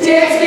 Dance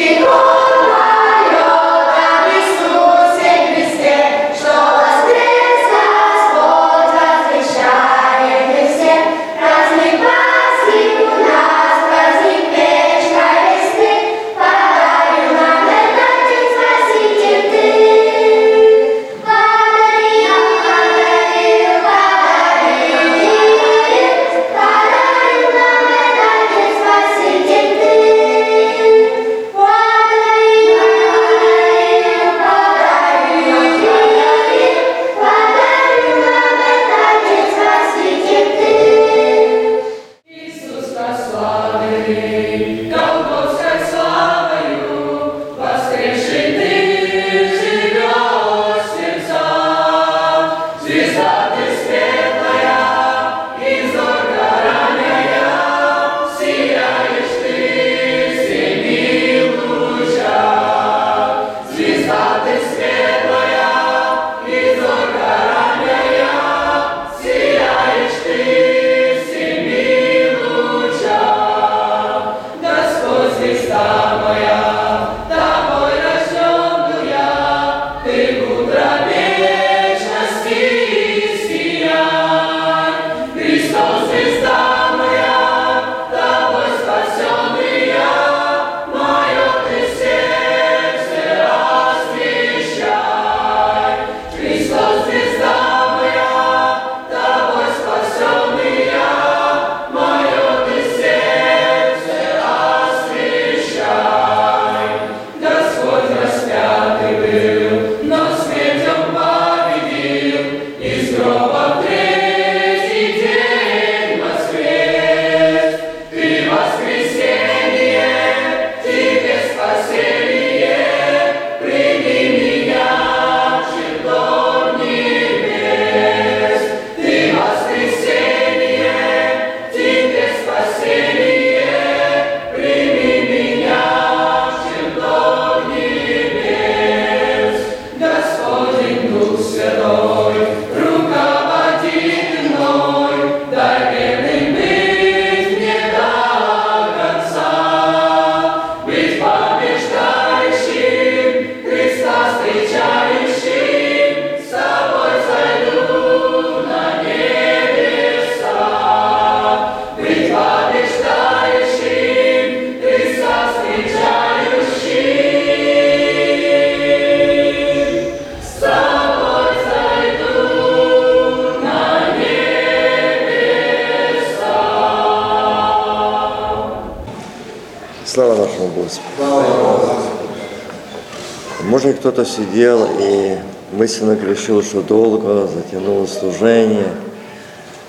кто сидел и мысленно грешил, что долго, затянуло служение.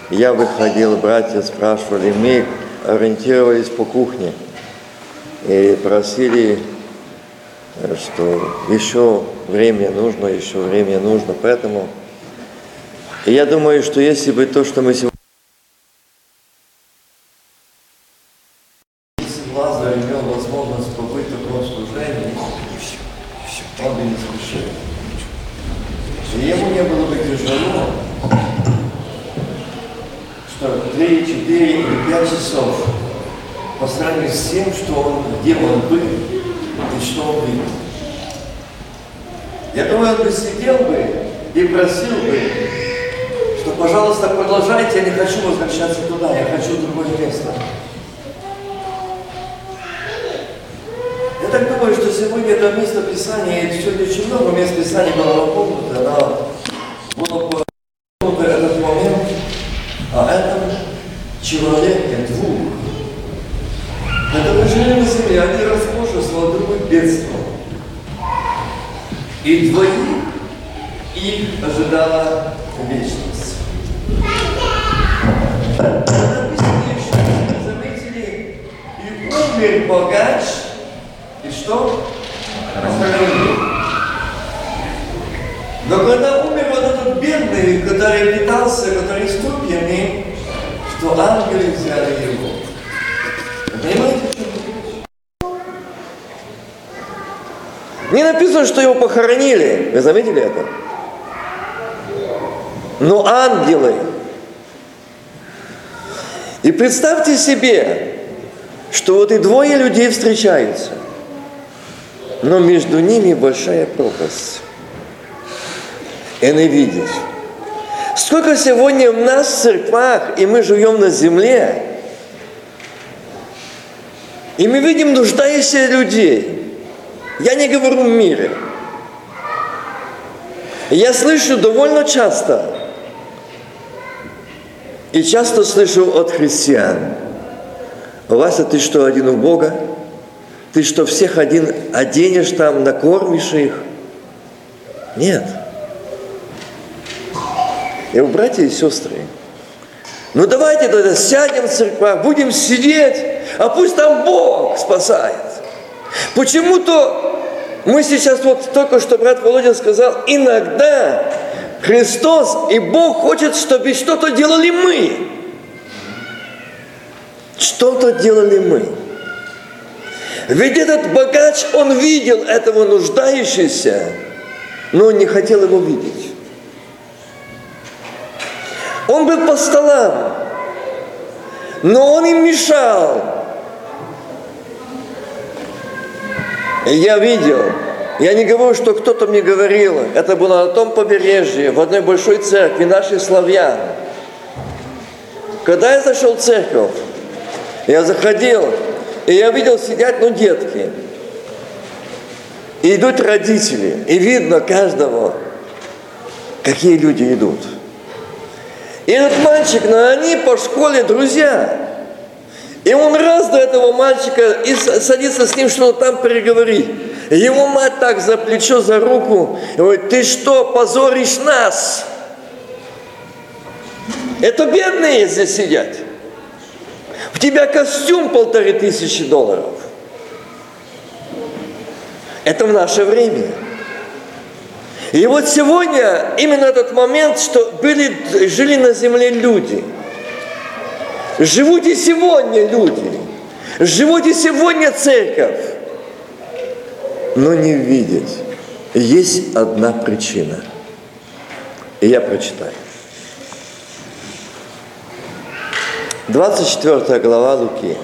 Я выходил, братья спрашивали, мы ориентировались по кухне и просили, э, что еще время нужно, еще время нужно. Поэтому я думаю, что если бы то, что мы сегодня Заметили это? Но ангелы. И представьте себе, что вот и двое людей встречаются, но между ними большая пропасть. И не видишь. Сколько сегодня у нас в церквах, и мы живем на земле, и мы видим нуждающихся людей. Я не говорю в мире – я слышу довольно часто, и часто слышу от христиан, Вася, ты что, один у Бога? Ты что, всех один оденешь там, накормишь их? Нет. И вы, братья и сестры, ну давайте тогда сядем в церквах, будем сидеть, а пусть там Бог спасает. Почему-то мы сейчас, вот только что брат Володя сказал, иногда Христос и Бог хочет, чтобы что-то делали мы. Что-то делали мы. Ведь этот богач, он видел этого нуждающегося, но он не хотел его видеть. Он был по столам, но он им мешал. Я видел, я не говорю, что кто-то мне говорил, это было на том побережье, в одной большой церкви, нашей славян. Когда я зашел в церковь, я заходил, и я видел, сидят, ну, детки. И идут родители, и видно каждого, какие люди идут. И этот мальчик, ну, они по школе друзья. И он раз до этого мальчика и садится с ним что-то там переговорить. Его мать так за плечо, за руку, говорит, ты что, позоришь нас? Это бедные здесь сидят. В тебя костюм полторы тысячи долларов. Это в наше время. И вот сегодня именно этот момент, что были, жили на земле люди. Живут и сегодня люди. Живут и сегодня церковь. Но не видеть. Есть одна причина. И я прочитаю. 24 глава Луки.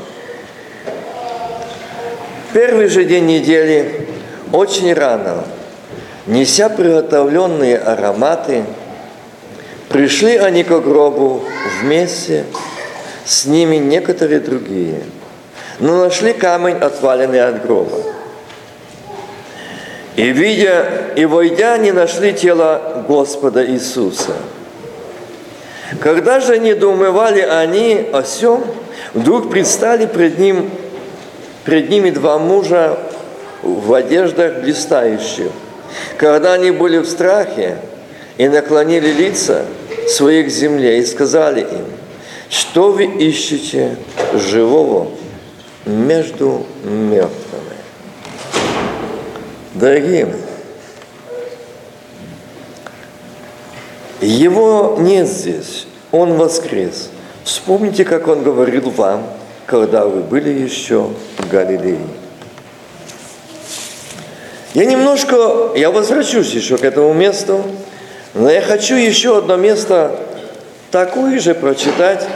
Первый же день недели, очень рано, неся приготовленные ароматы, пришли они к гробу вместе, с ними некоторые другие, но нашли камень, отваленный от гроба. И видя, и войдя, не нашли тело Господа Иисуса – когда же недоумевали они о сем, вдруг предстали пред, ним, пред ними два мужа в одеждах блистающих. Когда они были в страхе и наклонили лица своих земле и сказали им, что вы ищете живого между мертвыми? Дорогие Его нет здесь, Он воскрес. Вспомните, как Он говорил вам, когда вы были еще в Галилее. Я немножко, я возвращусь еще к этому месту, но я хочу еще одно место такое же прочитать,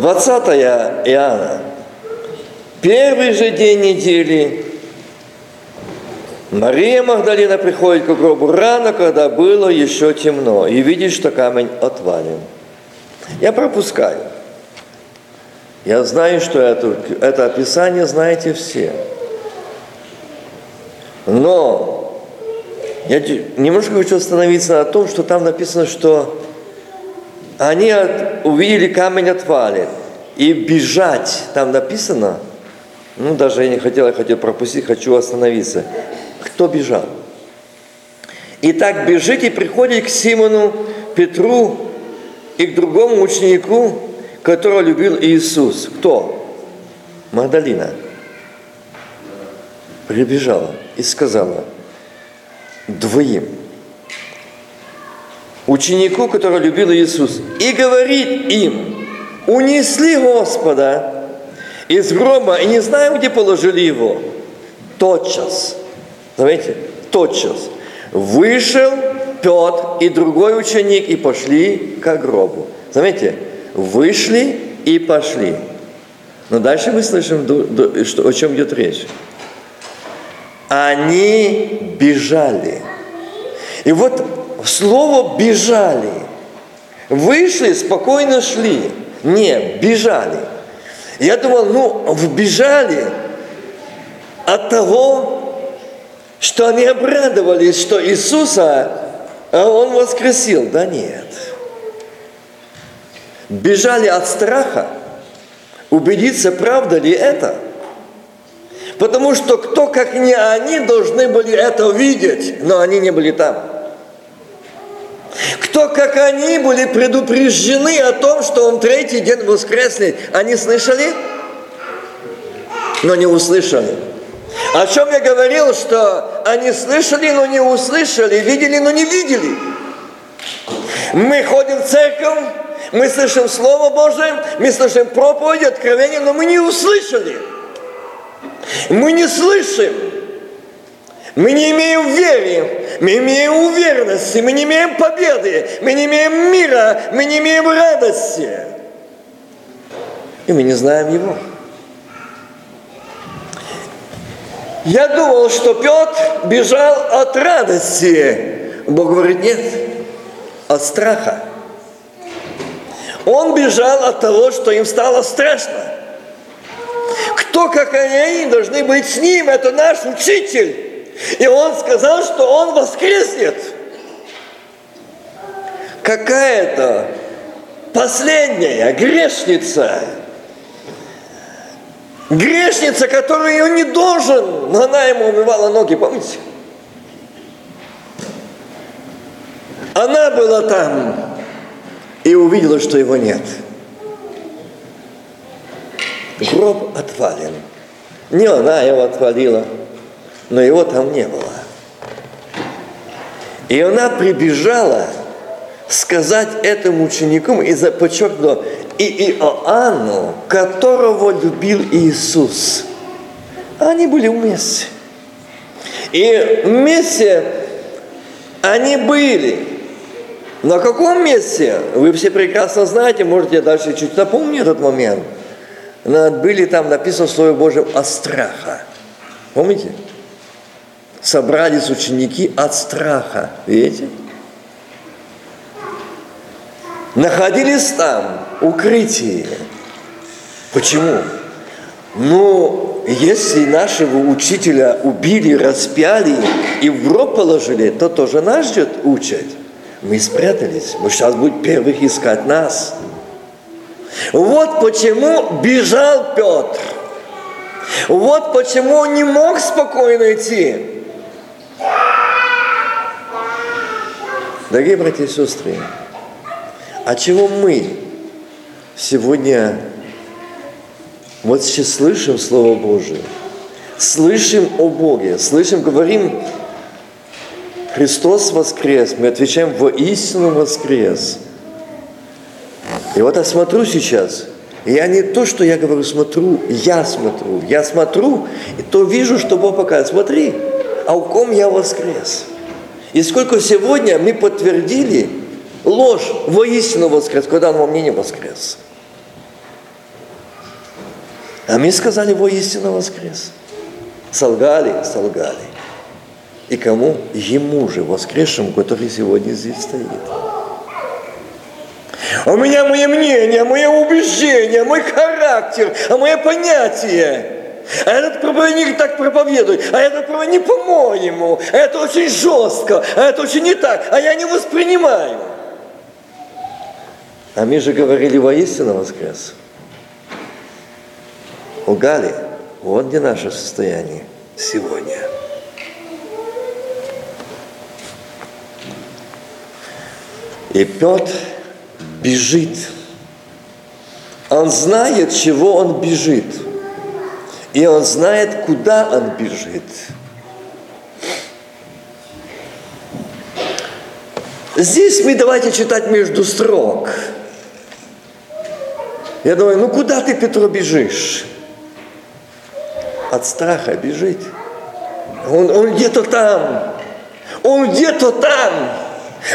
20 Иоанна. Первый же день недели Мария Магдалина приходит к гробу рано, когда было еще темно, и видит, что камень отвален. Я пропускаю. Я знаю, что это, это описание знаете все. Но я немножко хочу остановиться на том, что там написано, что они увидели камень отвален. И бежать, там написано, ну даже я не хотел, я хотел пропустить, хочу остановиться. Кто бежал? И так бежите и приходите к Симону, Петру и к другому ученику, которого любил Иисус. Кто? Магдалина. Прибежала и сказала двоим – ученику, который любил Иисус, и говорит им, унесли Господа из гроба, и не знаем, где положили его. Тотчас, знаете, тотчас вышел Петр и другой ученик и пошли к гробу. Заметьте, вышли и пошли. Но дальше мы слышим, что, о чем идет речь. Они бежали. И вот слово «бежали» Вышли, спокойно шли. Не, бежали. Я думал, ну, бежали от того, что они обрадовались, что Иисуса а Он воскресил. Да нет. Бежали от страха, убедиться, правда ли это. Потому что кто, как не они, должны были это видеть, но они не были там. Кто, как они, были предупреждены о том, что он третий день воскреснет. Они слышали? Но не услышали. О чем я говорил, что они слышали, но не услышали, видели, но не видели. Мы ходим в церковь, мы слышим Слово Божие, мы слышим проповедь, откровение, но мы не услышали. Мы не слышим. Мы не имеем веры, мы имеем уверенности, мы не имеем победы, мы не имеем мира, мы не имеем радости. И мы не знаем Его. Я думал, что Петр бежал от радости. Бог говорит, нет, от страха. Он бежал от того, что им стало страшно. Кто, как они, должны быть с ним, это наш учитель. И он сказал, что он воскреснет. Какая-то последняя грешница, грешница, которую он не должен, но она ему умывала ноги, помните? Она была там и увидела, что его нет. Гроб отвален. Не она его отвалила – но его там не было. И она прибежала сказать этому ученику и подчеркнула, и Иоанну, которого любил Иисус. Они были вместе. И вместе они были. На каком месте? Вы все прекрасно знаете, может, я дальше чуть напомню этот момент. Были там написано в Слове Божьем о страха. Помните? Собрались ученики от страха. Видите? Находились там, укрытие. Почему? Ну, если нашего учителя убили, распяли и в гроб положили, то тоже нас ждет учат. Мы спрятались. Мы сейчас будем первых искать нас. Вот почему бежал Петр. Вот почему он не мог спокойно идти. Дорогие братья и сестры, а чего мы сегодня вот сейчас слышим Слово Божие, слышим о Боге, слышим, говорим, Христос воскрес, мы отвечаем воистину воскрес. И вот я смотрю сейчас, я не то, что я говорю, смотрю, я смотрю. Я смотрю, и то вижу, что Бог показывает. Смотри, а у ком я воскрес? И сколько сегодня мы подтвердили ложь воистину воскрес, когда он во мне не воскрес. А мы сказали воистину воскрес. Солгали, солгали. И кому? Ему же, воскресшему, который сегодня здесь стоит. У меня мое мнение, мое убеждение, мой характер, а мое понятие – а этот проповедник так проповедует, а этот проповедник по-моему, а это очень жестко, а это очень не так, а я не воспринимаю. А мы же говорили воистину воскрес. Лгали. Вот где наше состояние сегодня. И Петр бежит. Он знает, чего он бежит – и он знает, куда он бежит. Здесь мы давайте читать между строк. Я думаю, ну куда ты, Петро, бежишь? От страха бежит. Он, он где-то там. Он где-то там.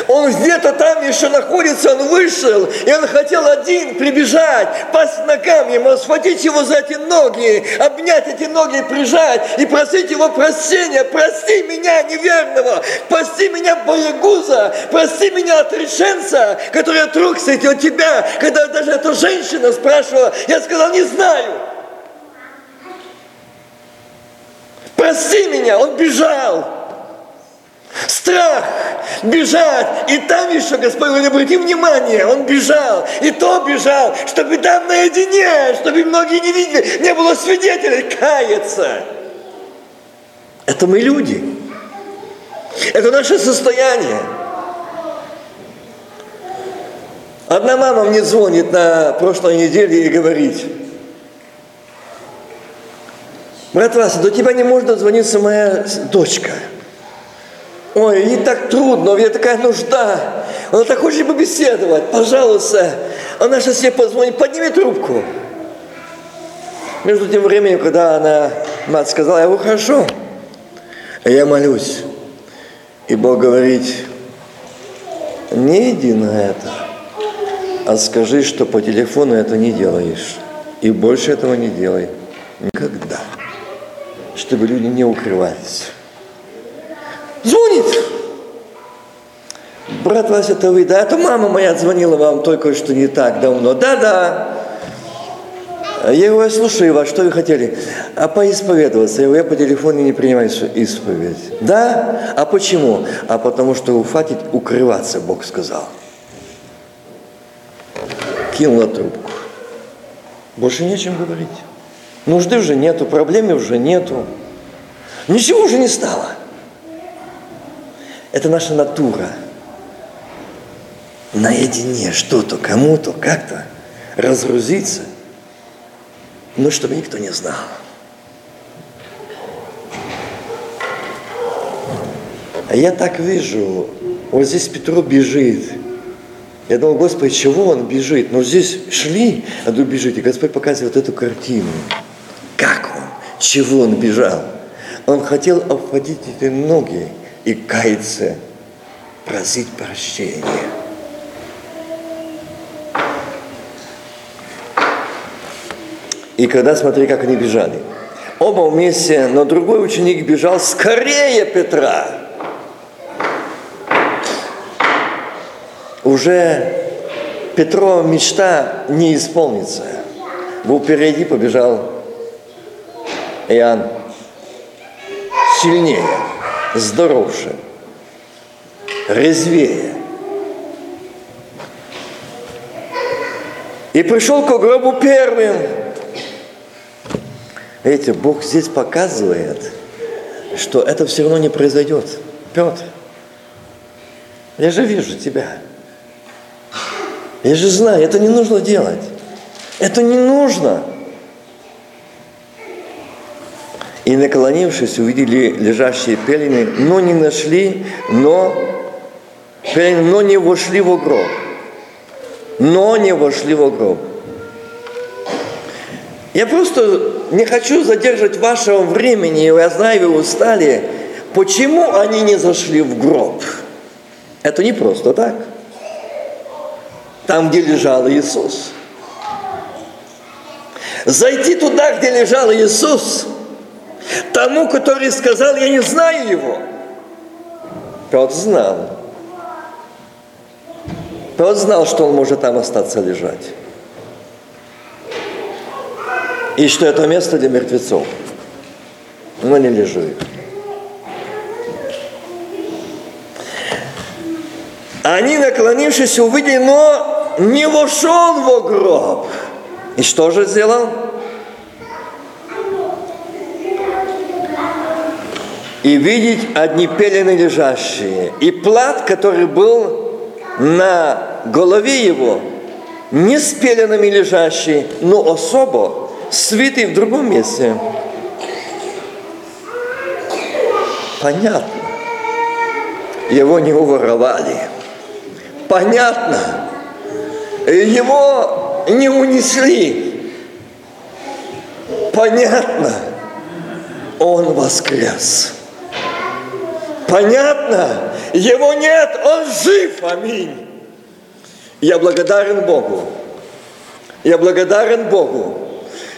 Он где-то там еще находится, он вышел, и он хотел один прибежать, пасть ногам ему, схватить его за эти ноги, обнять эти ноги, прижать и просить его прощения. Прости меня, неверного, прости меня, боегуза, прости меня, отрешенца, который отрукся от тебя. Когда даже эта женщина спрашивала, я сказал, не знаю. Прости меня, он бежал. Страх бежать. И там еще, Господь, говорит, обрати внимание, он бежал. И то бежал, чтобы там наедине, чтобы многие не видели, не было свидетелей, каяться. Это мы люди. Это наше состояние. Одна мама мне звонит на прошлой неделе и говорит, брат Вася, до тебя не может дозвониться моя дочка – Ой, ей так трудно, у меня такая нужда. Она так хочет побеседовать. Пожалуйста, она сейчас себе позвонит, подними трубку. Между тем временем, когда она, мать сказала, я ухожу, я молюсь. И Бог говорит, не иди на это, а скажи, что по телефону это не делаешь. И больше этого не делай. Никогда. Чтобы люди не укрывались. Звонит. Брат Вася, это вы? Да, это мама моя звонила вам только что не так давно. Да-да. Я говорю, слушаю вас, что вы хотели? А поисповедоваться. Я говорю, я по телефону не принимаю исповедь. Да? А почему? А потому что хватит укрываться, Бог сказал. Кинула трубку. Больше нечем говорить. Нужды уже нету, проблемы уже нету. Ничего уже не стало. Это наша натура. Наедине что-то, кому-то, как-то разгрузиться, но чтобы никто не знал. А я так вижу, вот здесь Петро бежит. Я думал, Господи, чего он бежит? Но здесь шли, а тут бежит. И Господь показывает эту картину. Как он? Чего он бежал? Он хотел обходить эти ноги и каяться, просить прощения. И когда, смотри, как они бежали. Оба вместе, но другой ученик бежал скорее Петра. Уже Петрова мечта не исполнится. Был впереди, побежал Иоанн сильнее здоровше, резвее. И пришел к гробу первым. Видите, Бог здесь показывает, что это все равно не произойдет. Петр, я же вижу тебя. Я же знаю, это не нужно делать. Это не нужно. И наклонившись, увидели лежащие пелены, но не нашли, но, пелены, но не вошли в гроб. Но не вошли в гроб. Я просто не хочу задерживать вашего времени, я знаю, вы устали. Почему они не зашли в гроб? Это не просто так. Там, где лежал Иисус. Зайти туда, где лежал Иисус – Тому, который сказал, я не знаю его. Петр знал. Петр знал, что он может там остаться лежать. И что это место для мертвецов. Но не лежит. Они, наклонившись, увидели, но не вошел в гроб. И что же сделал? И видеть одни пелены лежащие, и плат, который был на голове его, не с пеленами лежащий, но особо свитый в другом месте. Понятно. Его не уворовали. Понятно. Его не унесли. Понятно. Он воскрес. Понятно? Его нет, он жив, аминь. Я благодарен Богу. Я благодарен Богу,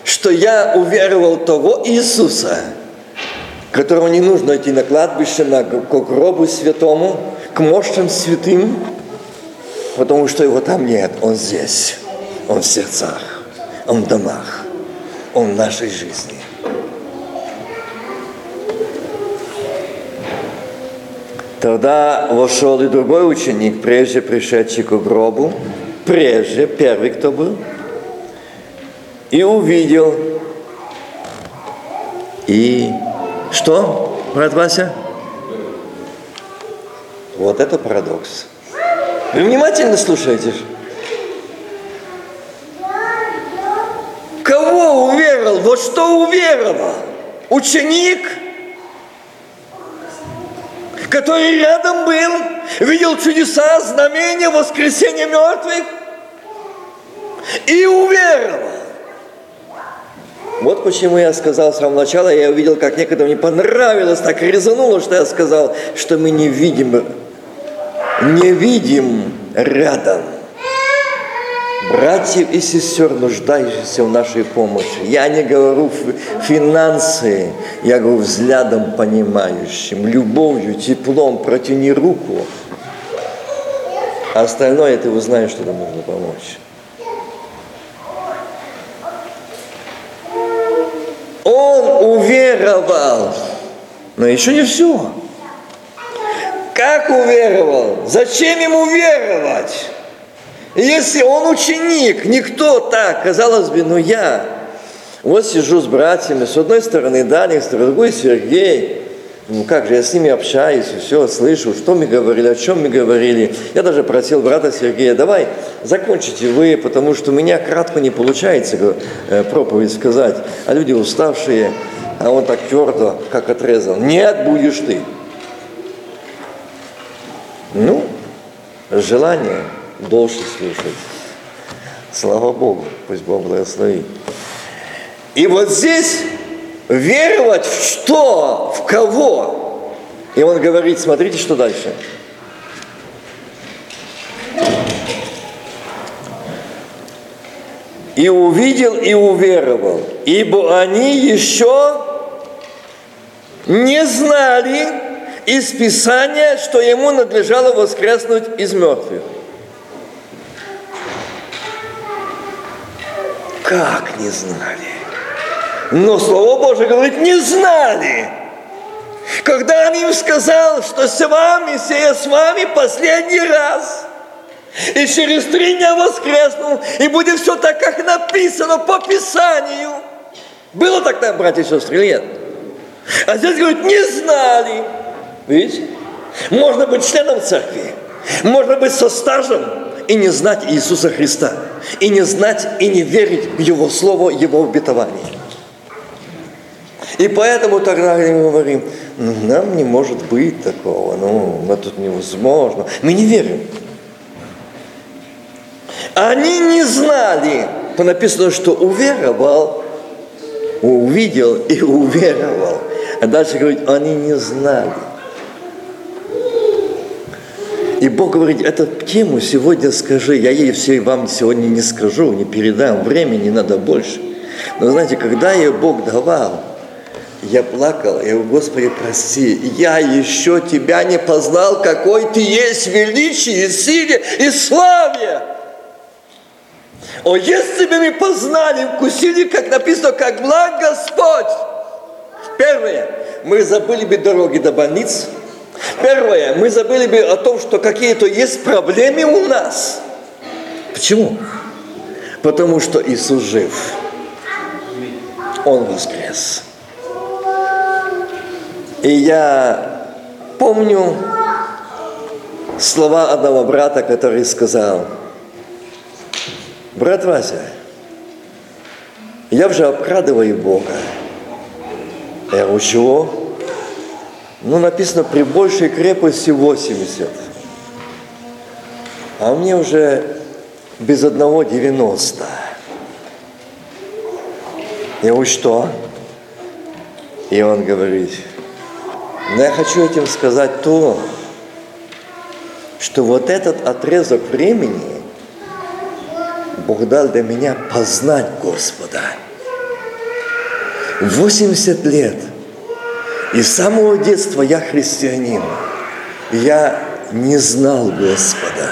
что я уверовал того Иисуса, которого не нужно идти на кладбище, на, к гробу святому, к мощным святым, потому что его там нет, он здесь, он в сердцах, он в домах, он в нашей жизни. Тогда вошел и другой ученик, прежде пришедший к гробу, прежде, первый кто был, и увидел. И что, брат Вася? Вот это парадокс. Вы внимательно слушаете? Кого уверовал? Вот что уверовал? Ученик – который рядом был, видел чудеса, знамения, воскресения мертвых и уверовал. Вот почему я сказал с самого начала, я увидел, как некоторым не понравилось, так резануло, что я сказал, что мы не видим, не видим рядом братьев и сестер, нуждающихся в нашей помощи. Я не говорю финансы, я говорю взглядом понимающим, любовью, теплом, протяни руку. А остальное ты узнаешь, что тебе нужно помочь. Он уверовал, но еще не все. Как уверовал? Зачем ему веровать? Если он ученик, никто так, казалось бы, ну я. Вот сижу с братьями, с одной стороны Даник, с другой Сергей. Ну как же, я с ними общаюсь, все, слышу, что мы говорили, о чем мы говорили. Я даже просил брата Сергея, давай, закончите вы, потому что у меня кратко не получается э, проповедь сказать, а люди уставшие, а он так твердо, как отрезал. Нет, будешь ты. Ну, желание – дольше слушать. Слава Богу, пусть Бог благословит. И вот здесь веровать в что, в кого. И он говорит, смотрите, что дальше. И увидел, и уверовал, ибо они еще не знали из Писания, что ему надлежало воскреснуть из мертвых. Как не знали? Но Слово Божие говорит, не знали. Когда он им сказал, что с вами, сея с вами последний раз, и через три дня воскреснул, и будет все так, как написано по Писанию. Было там, братья и сестры, нет? А здесь говорит, не знали. Видите? Можно быть членом церкви, можно быть со стажем, и не знать Иисуса Христа, и не знать и не верить в Его Слово, Его обетование. И поэтому тогда мы говорим, ну, нам не может быть такого, ну, это невозможно. Мы не верим. Они не знали, написано, что уверовал, увидел и уверовал. А дальше говорит, они не знали. И Бог говорит, эту тему сегодня скажи, я ей все вам сегодня не скажу, не передам, времени надо больше. Но знаете, когда я Бог давал, я плакал, я говорю, Господи, прости, я еще Тебя не познал, какой Ты есть в величии, силе и славе. О, если бы мы познали, вкусили, как написано, как благ Господь. Первое, мы забыли бы дороги до больницы, Первое, мы забыли бы о том, что какие-то есть проблемы у нас. Почему? Потому что Иисус жив. Он воскрес. И я помню слова одного брата, который сказал, брат Вася, я уже обкрадываю Бога. Я говорю, чего? Ну, написано, при большей крепости 80. А мне уже без одного 90. Я говорю, что? И он говорит, ну я хочу этим сказать то, что вот этот отрезок времени Бог дал для меня познать Господа. 80 лет. И с самого детства я христианин. Я не знал Господа.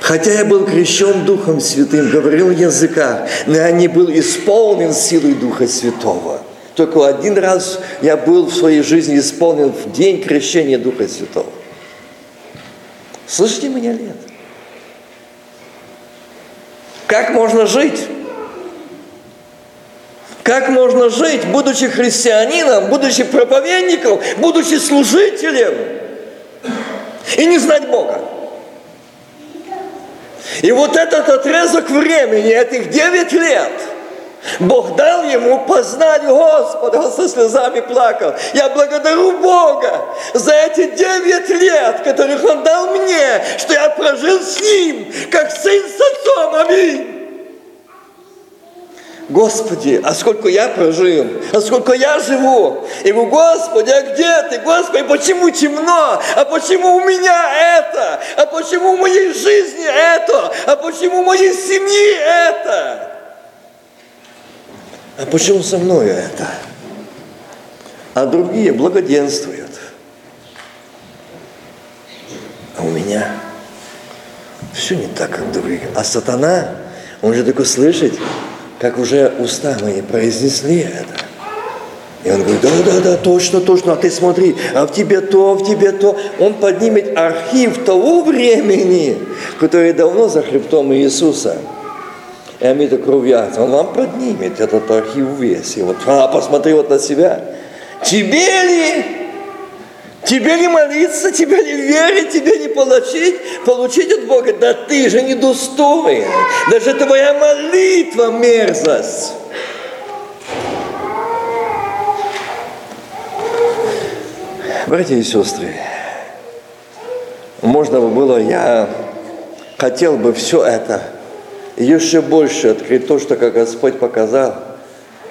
Хотя я был крещен Духом Святым, говорил в языках, но я не был исполнен силой Духа Святого. Только один раз я был в своей жизни исполнен в день крещения Духа Святого. Слышите меня, нет? Как можно жить? Как можно жить, будучи христианином, будучи проповедником, будучи служителем и не знать Бога? И вот этот отрезок времени, этих 9 лет, Бог дал ему познать Господа, он со слезами плакал. Я благодарю Бога за эти 9 лет, которых Он дал мне, что я прожил с Ним, как сын с отцом. Аминь. Господи, а сколько я прожил, а сколько я живу. И говорю, Господи, а где ты? Господи, почему темно? А почему у меня это? А почему в моей жизни это? А почему в моей семье это? А почему со мной это? А другие благоденствуют. А у меня все не так, как другие. А сатана, он же такой слышит, как уже уста мои произнесли это. И он говорит, да, да, да, точно, точно, а ты смотри, а в тебе то, а в тебе то. Он поднимет архив того времени, который давно за хребтом Иисуса. И они так. Он вам поднимет этот архив весь. И вот, а, посмотри вот на себя. Тебе ли Тебе не молиться, тебе не верить, тебе не получить, получить от Бога. Да ты же не. Даже твоя молитва мерзость. Братья и сестры, можно бы было, я хотел бы все это еще больше открыть то, что как Господь показал.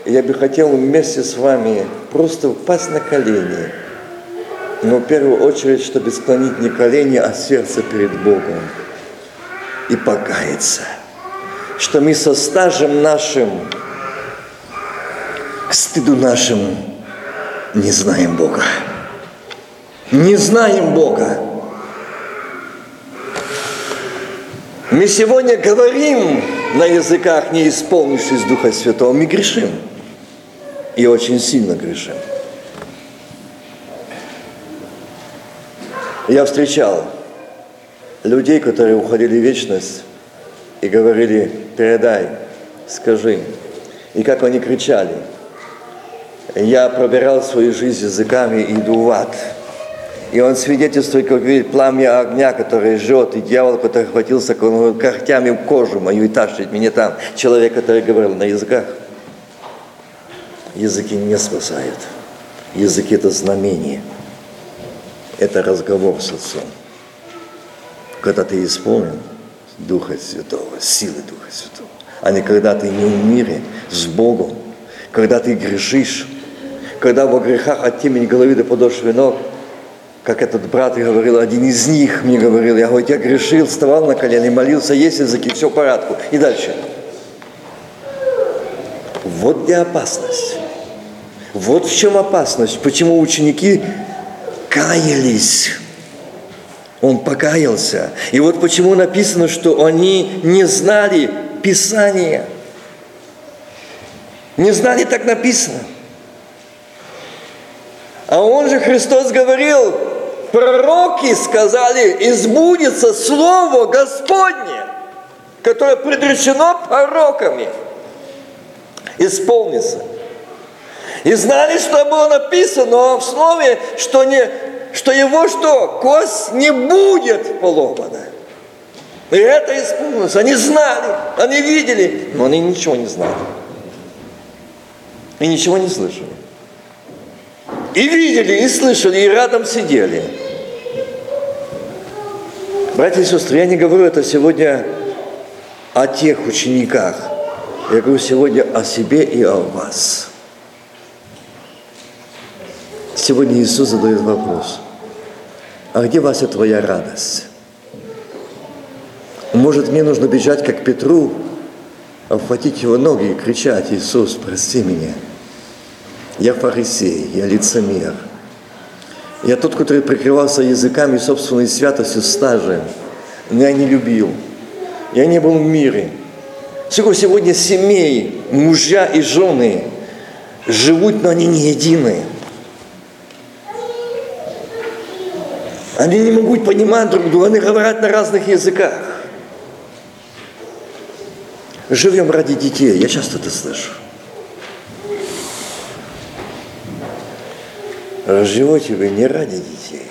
Я бы хотел вместе с вами просто упасть на колени – но в первую очередь, чтобы склонить не колени, а сердце перед Богом и покаяться, что мы со стажем нашим, к стыду нашему, не знаем Бога. Не знаем Бога. Мы сегодня говорим на языках, не исполнившись Духа Святого, мы грешим. И очень сильно грешим. Я встречал людей, которые уходили в вечность и говорили, передай, скажи. И как они кричали. Я пробирал свою жизнь языками и иду в ад. И он свидетельствует, как видит пламя огня, которое жжет, и дьявол, который хватился когтями в кожу мою и тащит меня там. Человек, который говорил на языках. Языки не спасают. Языки – это знамение – это разговор с Отцом. Когда ты исполнен Духа Святого, силы Духа Святого, а не когда ты не в мире с Богом, когда ты грешишь, когда во грехах от темени головы до подошвы ног, как этот брат говорил, один из них мне говорил, я говорю, я грешил, вставал на колени, молился, есть языки, все в порядку. И дальше. Вот где опасность. Вот в чем опасность. Почему ученики каялись. Он покаялся. И вот почему написано, что они не знали Писания. Не знали, так написано. А он же, Христос говорил, пророки сказали, избудется Слово Господне, которое предречено пророками. Исполнится. И знали, что было написано в слове, что, не, что его что? Кость не будет поломана. И это исполнилось. Они знали, они видели, но они ничего не знали. И ничего не слышали. И видели, и слышали, и рядом сидели. Братья и сестры, я не говорю это сегодня о тех учениках. Я говорю сегодня о себе и о вас. Сегодня Иисус задает вопрос. а где, Вася, твоя радость? Может, мне нужно бежать, как Петру, обхватить его ноги и кричать, Иисус, прости меня. Я фарисей, я лицемер. Я тот, который прикрывался языками собственной святостью стажем, но я не любил. Я не был в мире. Сколько сегодня семей, мужья и жены живут, но они не едины. Они не могут понимать друг друга, они говорят на разных языках. Живем ради детей, я часто это слышу. Живете вы не ради детей,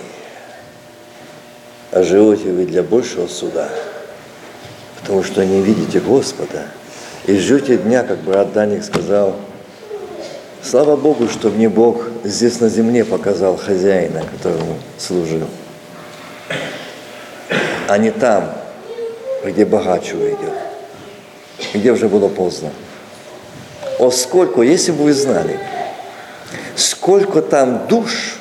а живете вы для большего суда, потому что не видите Господа. И ждете дня, как брат Даник сказал, слава Богу, что мне Бог здесь на земле показал хозяина, которому служил, а не там, где богач уйдет, где уже было поздно. О, сколько, если бы вы знали – сколько там душ,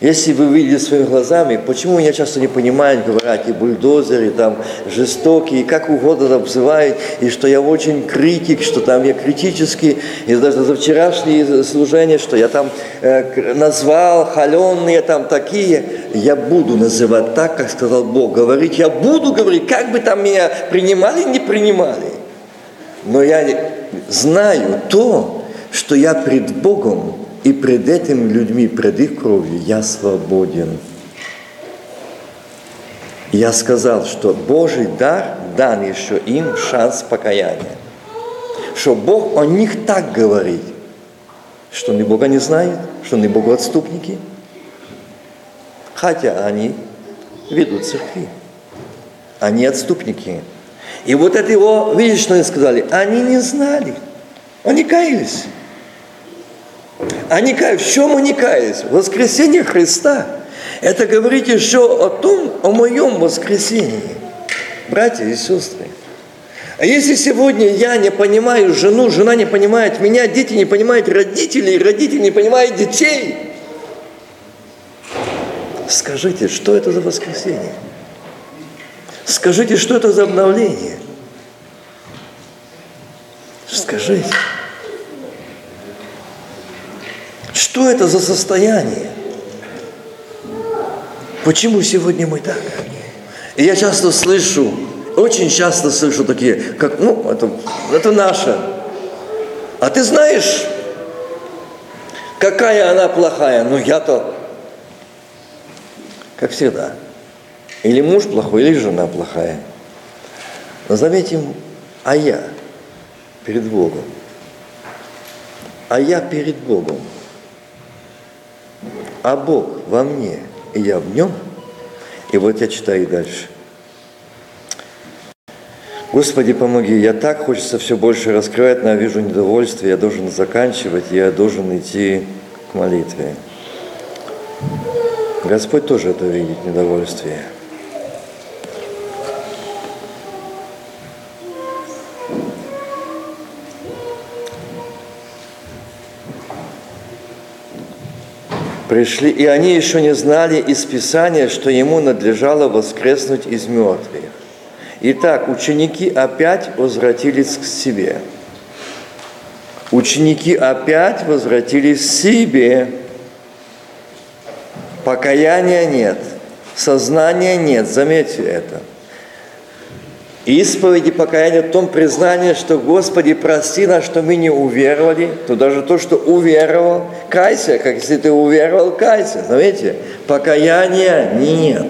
если вы видели своими глазами, почему меня часто не понимают, говорят, и бульдозеры, там, жестокие, как угодно там обзывают, и что я очень критик, что там я критический, и даже за вчерашнее служение, что я там э, назвал холеные там такие, я буду называть так, как сказал Бог, говорить, я буду говорить, как бы там меня принимали, не принимали. Но я знаю то, что я пред Богом и пред этими людьми, пред их кровью я свободен. Я сказал, что Божий дар дан еще им шанс покаяния. Что Бог о них так говорит, что они Бога не знают, что они Богу отступники, хотя они ведут церкви. Они отступники. И вот это его, видишь, что они сказали? Они не знали. Они каялись. Они каялись. В чем они каялись? Воскресение Христа. Это говорит еще о том, о моем воскресении. Братья и сестры. А если сегодня я не понимаю жену, жена не понимает меня, дети не понимают родителей, родители не понимают детей, скажите, что это за воскресение? Скажите, что это за обновление? Скажите. Что это за состояние? Почему сегодня мы так? И я часто слышу, очень часто слышу такие, как, ну, это, это наше. А ты знаешь, какая она плохая? Ну, я-то, как всегда. Или муж плохой, или жена плохая. Но заметим, а я перед Богом. А я перед Богом – а Бог во мне, и я в нем. И вот я читаю дальше. Господи, помоги, я так хочется все больше раскрывать, но я вижу недовольствие, я должен заканчивать, я должен идти к молитве. Господь тоже это видит, недовольствие. Пришли, и они еще не знали из Писания, что ему надлежало воскреснуть из мертвых. Итак, ученики опять возвратились к себе. Ученики опять возвратились к себе. Покаяния нет, сознания нет, заметьте это – Исповеди покаяния в том признании, что Господи, прости нас, что мы не уверовали, то даже то, что уверовал, кайся, как если ты уверовал, кайся. Знаете, покаяния нет.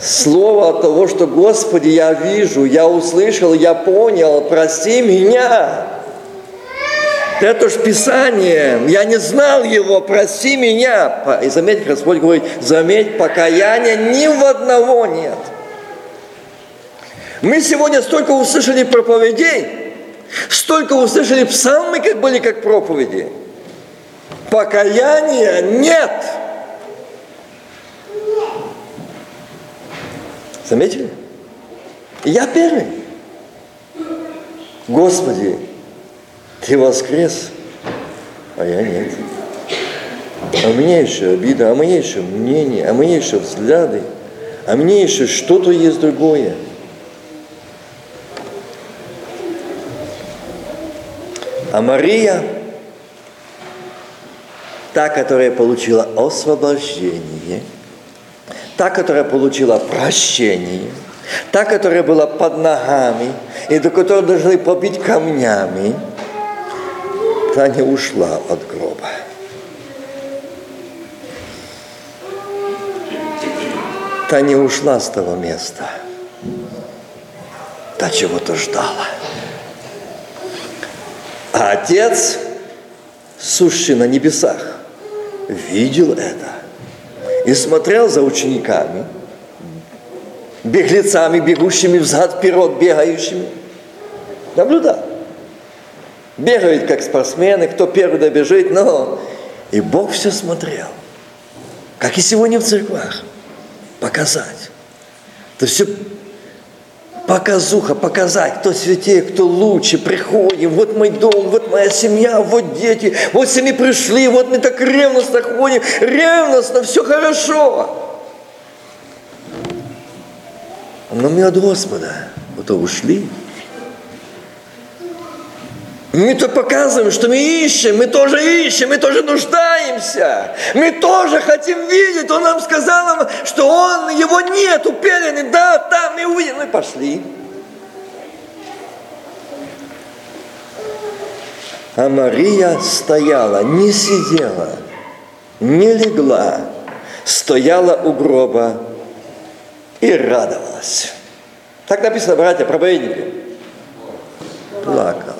Слово того, что Господи, я вижу, я услышал, я понял, прости меня. Это ж Писание, я не знал его, прости меня. И заметь, Господь говорит, заметь, покаяния ни в одного нет. Мы сегодня столько услышали проповедей, столько услышали псалмы, как были как проповеди. Покаяния нет. Заметили? Я первый. Господи, ты воскрес, а я нет. А меня еще обида, а меня еще мнение, а меня еще взгляды, а мне еще что-то есть другое. А Мария, та, которая получила освобождение, та, которая получила прощение, та, которая была под ногами, и до которой должны побить камнями, та не ушла от гроба. Та не ушла с того места. Та чего-то ждала. А Отец, сущий на небесах, видел это и смотрел за учениками, беглецами, бегущими взад-вперед, бегающими. Наблюдал. Бегают, как спортсмены, кто первый добежит, но и Бог все смотрел. Как и сегодня в церквах. Показать. Это все показуха, показать, кто святее, кто лучше, приходим, вот мой дом, вот моя семья, вот дети, вот все пришли, вот мы так ревностно ходим, ревностно, все хорошо. Но мы от Господа вот ушли. Мы то показываем, что мы ищем, мы тоже ищем, мы тоже нуждаемся. Мы тоже хотим видеть. Он нам сказал, что он, его нет, упеленный, да, там мы увидим. Мы пошли. А Мария стояла, не сидела, не легла, стояла у гроба и радовалась. Так написано, братья, проповедники. Плакала.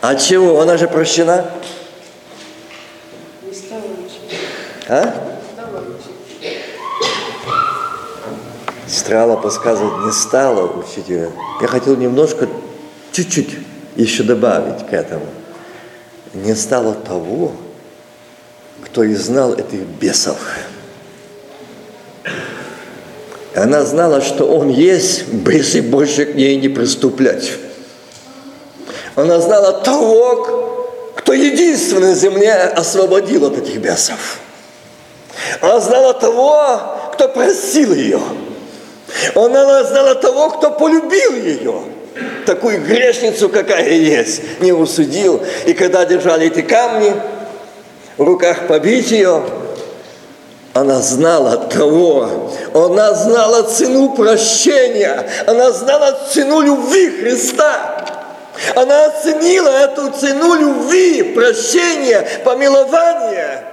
А чего? Она же прощена? А? Сестра подсказывать не стала учителя. Я хотел немножко, чуть-чуть еще добавить к этому. Не стало того, кто и знал этих бесов. Она знала, что он есть, если больше к ней не приступлять. Она знала того, кто единственный на земле освободил от этих бесов. Она знала того, кто просил ее. Она знала того, кто полюбил ее. Такую грешницу, какая есть, не усудил. И когда держали эти камни, в руках побить ее, она знала того, она знала цену прощения, она знала цену любви Христа. Она оценила эту цену любви, прощения, помилования,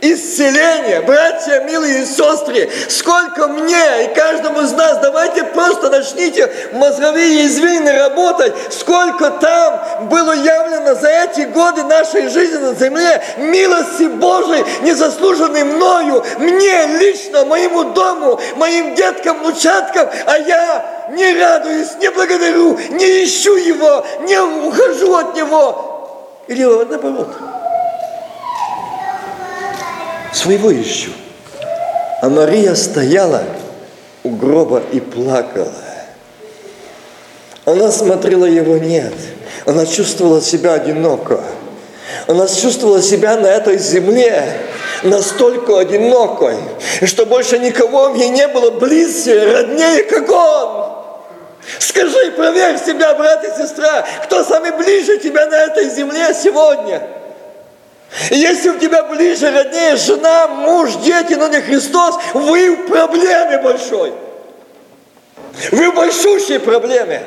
исцеления. Братья, милые сестры, сколько мне и каждому из нас, давайте просто начните мозговые извилины работать, сколько там было явлено за эти годы нашей жизни на земле, милости Божией, незаслуженной мною, мне лично, моему дому, моим деткам, внучаткам, а я не радуюсь, не благодарю, не ищу его, не ухожу от него. Или наоборот, своего ищу. А Мария стояла у гроба и плакала. Она смотрела, его нет. Она чувствовала себя одиноко. Она чувствовала себя на этой земле настолько одинокой, что больше никого в ней не было близкее, роднее, как он. Скажи, проверь себя, брат и сестра, кто самый ближе тебя на этой земле сегодня – если у тебя ближе, роднее жена, муж, дети, но не Христос, вы в проблеме большой. Вы в большущей проблеме.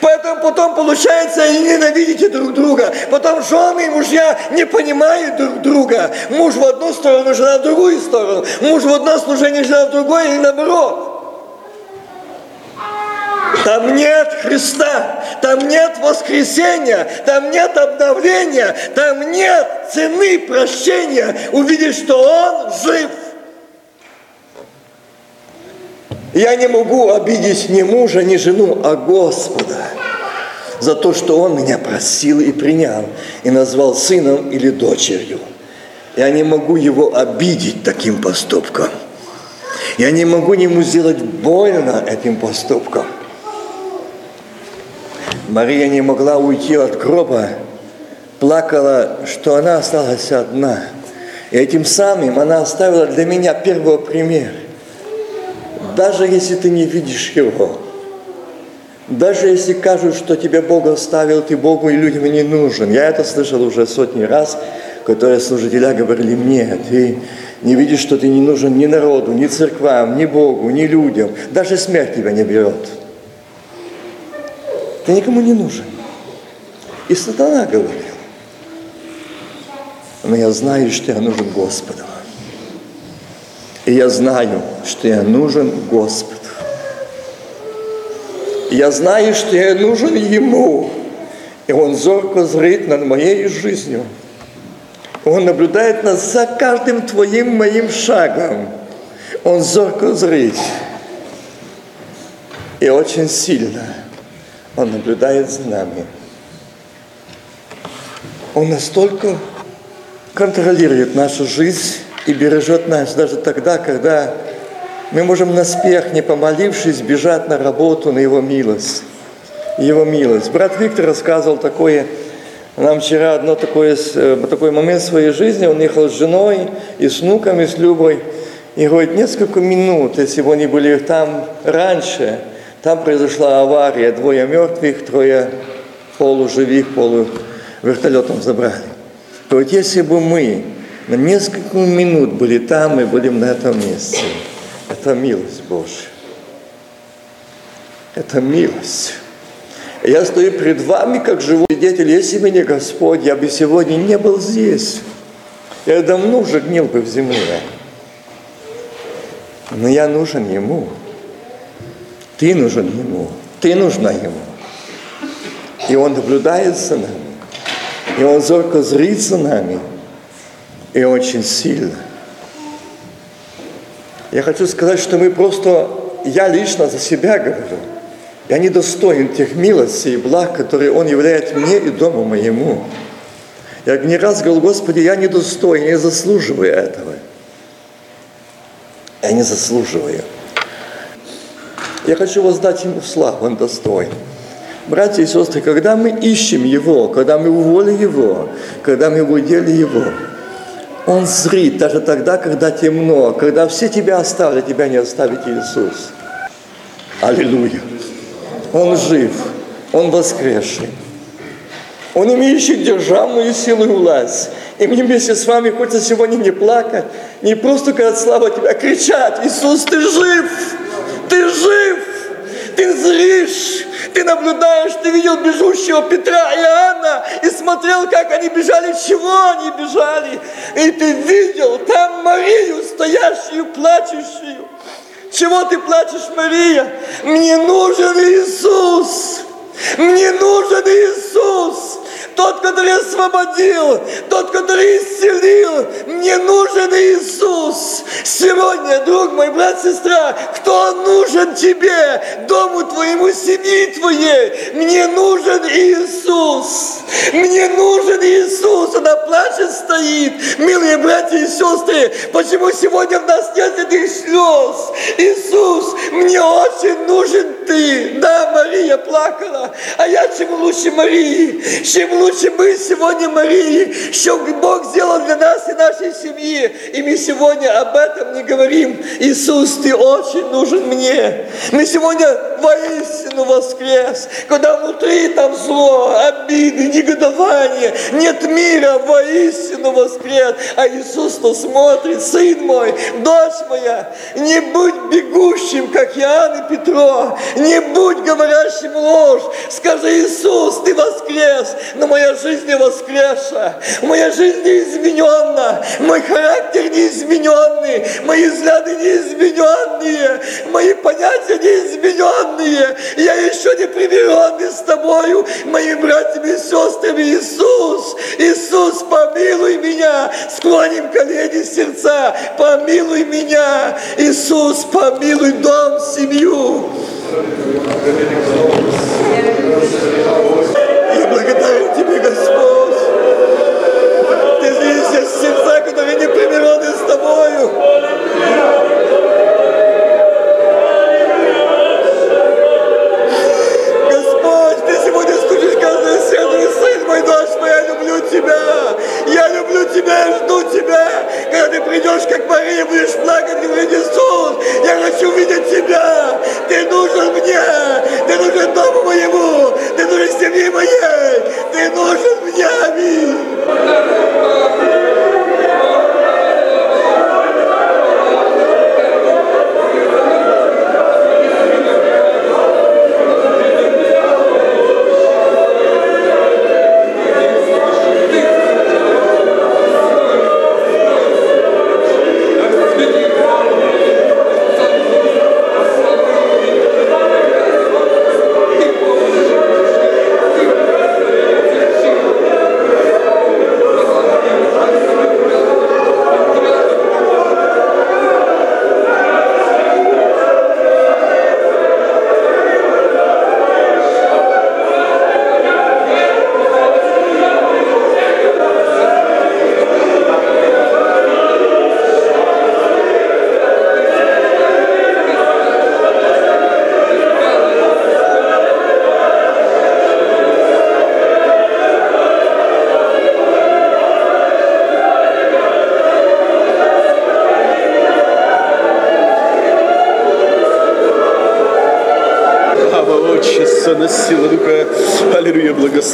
Поэтому потом получается и ненавидите друг друга. Потом жены и мужья не понимают друг друга. Муж в одну сторону, жена в другую сторону. Муж в одно служение, жена в другое или наоборот. Там нет Христа, там нет воскресения, там нет обновления, там нет цены прощения. Увидишь, что Он жив. Я не могу обидеть ни мужа, ни жену, а Господа за то, что Он меня просил и принял, и назвал сыном или дочерью. Я не могу его обидеть таким поступком. Я не могу ему сделать больно этим поступком. Мария не могла уйти от гроба, плакала, что она осталась одна. И этим самым она оставила для меня первый пример. Даже если ты не видишь его, даже если кажут, что тебе Бог оставил, ты Богу и людям не нужен. Я это слышал уже сотни раз, которые служителя говорили мне, ты не видишь, что ты не нужен ни народу, ни церквам, ни Богу, ни людям. Даже смерть тебя не берет. Ты никому не нужен. И сатана говорил, но я знаю, что я нужен Господу. И я знаю, что я нужен Господу. Я знаю, что я нужен Ему. И Он зорко зрит над моей жизнью. Он наблюдает нас за каждым твоим моим шагом. Он зорко зрит. И очень сильно Он наблюдает за нами. Он настолько контролирует нашу жизнь и бережет нас даже тогда, когда мы можем наспех, не помолившись, бежать на работу, на Его милость. Его милость. Брат Виктор рассказывал такое, нам вчера одно такое, э, такой момент в своей жизни, он ехал с женой и с внуками, с Любой, и говорит, несколько минут, если бы они были там раньше, там произошла авария, двое мертвых, трое полуживых, полу вертолетом забрали. Говорит, если бы мы на несколько минут были там, мы будем на этом месте. Это милость Божья. Это милость. Я стою перед вами, как живой свидетель, если бы не Господь, я бы сегодня не был здесь. Я давно уже гнил бы в земле. Но я нужен Ему. Ты нужен Ему. Ты нужна Ему. И Он наблюдает за нами. И Он зорко зрит за нами. И очень сильно. Я хочу сказать, что мы просто, я лично за себя говорю, я не достоин тех милостей и благ, которые Он являет мне и дому моему. Я не раз говорил, Господи, я не достоин, я не заслуживаю этого. Я не заслуживаю. Я хочу воздать Ему славу, Он достоин. Братья и сестры, когда мы ищем Его, когда мы уволили Его, когда мы удели Его, Он зрит даже тогда, когда темно, когда все тебя оставили, тебя не оставит Иисус. Аллилуйя. Он жив, Он воскресший. Он имеющий державную силу и власть. И мне вместе с вами хочется сегодня не плакать, не просто сказать слава Тебя, а кричать, Иисус, Ты жив! Ты жив! Ты зришь! Ты наблюдаешь, ты видел бежущего Петра и Иоанна и смотрел, как они бежали, чего они бежали. И ты видел там Марию, стоящую, плачущую. Чего ты плачешь, Мария? Мне нужен Иисус. Мне нужен Иисус. Тот, который освободил, тот, который исцелил. Мне нужен Иисус. Сегодня, друг мой, брат, сестра, кто нужен тебе, дому твоему, семье твоей? Мне нужен Иисус. Мне нужен Иисус. Она плачет, стоит. Милые братья и сестры, почему сегодня в нас нет этих слез? Иисус, мне очень нужен Ты. Да, Мария плакала, а я чем лучше Марии, чем лучше мы сегодня Марии, что Бог сделал для нас и нашей семьи. И мы сегодня об этом не говорим. Иисус, Ты очень нужен мне. Мы сегодня воистину воскрес, когда внутри там зло, обиды, негодование, нет мира, воистину воскрес. А Иисус-то смотрит, сын мой, дочь моя, не будь бегущим, как Иоанн и Петро, не будь говорящим ложь, скажи, Иисус, Ты воскрес, но моя жизнь не воскресша, моя жизнь не измененна, мой характер не измененный, мои взгляды не измененные, мои понятия не измененные, я еще не примиренный с Тобою, моими братьями и сестрами, Иисус, Иисус, помилуй меня, склоним колени сердца, помилуй меня, Иисус, помилуй дом, семью. Я благодарю Тебя, Господь. Ты видишь сердца, которые не примирены с Тобою. Мой дождь, но я люблю тебя. Я люблю тебя, я жду тебя. Когда ты придешь, как Мария, будешь плакать и принесут. Я хочу видеть тебя.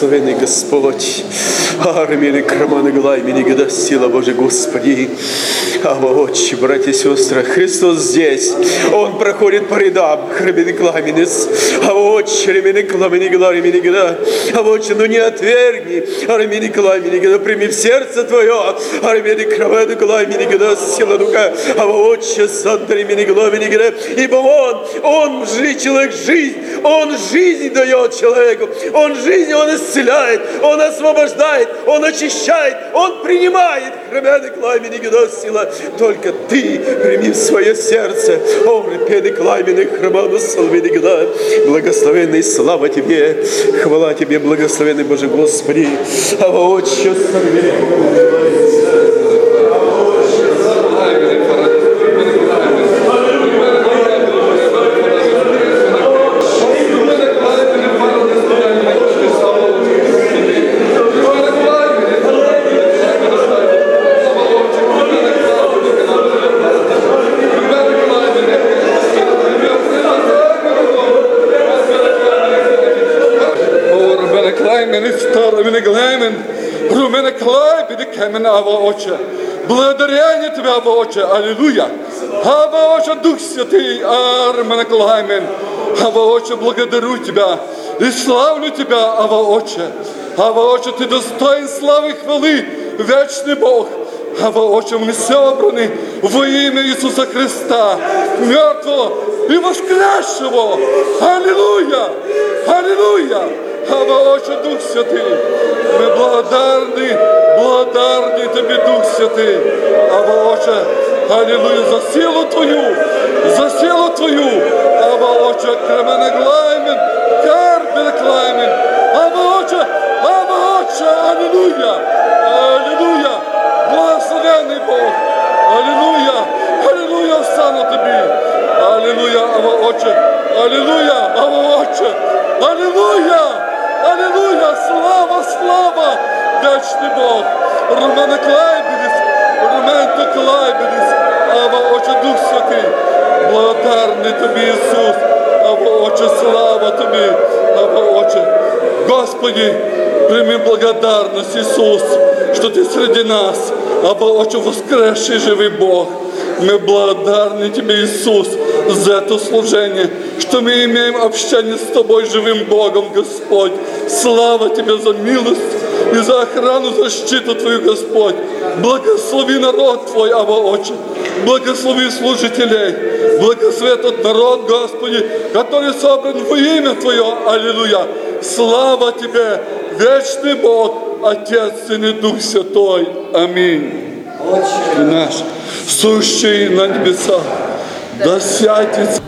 Благословенный Господь. Армины, кроманы, глаймини, года, сила Божия, Господи. Ава, Отче, братья и сестры, Христос здесь. Он проходит по рядам. Хремины, кламинис. Ава, Отче, ремины, кламини, глаймини, года. Ава, Отче, ну не отвергни. Армини, кламини, года, прими в сердце Твое. Армини, кроманы, глаймини, года, сила Духа. Ава, Отче, Санта, ремини, глаймини, года. Ибо Он, Он, жи- человек, жизнь. Он жизнь дает человеку. Он жизнь, Он исцеляет. Он освобождает. Он очищает. Он принимает. Хремены, кламини, года, сила. Только Ты прими в свое сердце. О, репеды, кламины, хроману, салвини, года. Благословенный, слава Тебе. Хвала Тебе, благословенный Боже Господи. Ава, Отче, Rumen Благодарение Ава Отче, Аллилуйя. Ава Отче, Дух Святый, Армен Клаймен. Ава Отче, благодарю Тебя и славлю Тебя, Ава Отче. Ава Отче, Ты достоин славы и хвалы, вечный Бог. Ава Отче, мы собраны во имя Иисуса Христа, мертвого и воскресшего. Аллилуйя! Аллилуйя! Ава Отче, Дух Святый, мы благодарны, благодарны Тебе, Дух Святый. Ава Отче, Аллилуйя, за силу Твою, за силу Твою. Ава Отче, Кремене Глаймен, Карбеле Клаймен. Ава Отче, Ава Отче, Аллилуйя, Аллилуйя, благословенный Бог. Аллилуйя, Аллилуйя, слава Тебе. Аллилуйя, Ава Отче, Аллилуйя, Ава Отче, Аллилуйя. Аллилуйя! Слава, слава! Вечный Бог! Румена Клайбелис! Румента Клайбелис! Ава Отче Дух Святый! Благодарный Тебе, Иисус! Ава Отче, слава Тебе! Ава Отче! Господи, прими благодарность, Иисус, что Ты среди нас! Ава Отче, воскресший живый Бог! Мы благодарны Тебе, Иисус, за это служение, что мы имеем общение с Тобой, живым Богом, Господь. Слава Тебе за милость и за охрану, защиту Твою, Господь. Благослови народ Твой, Ава Отче. Благослови служителей. Благослови этот народ, Господи, который собран во имя Твое. Аллилуйя. Слава Тебе, вечный Бог, Отец, Сын и Дух Святой. Аминь. И наш, сущий на небесах, да святится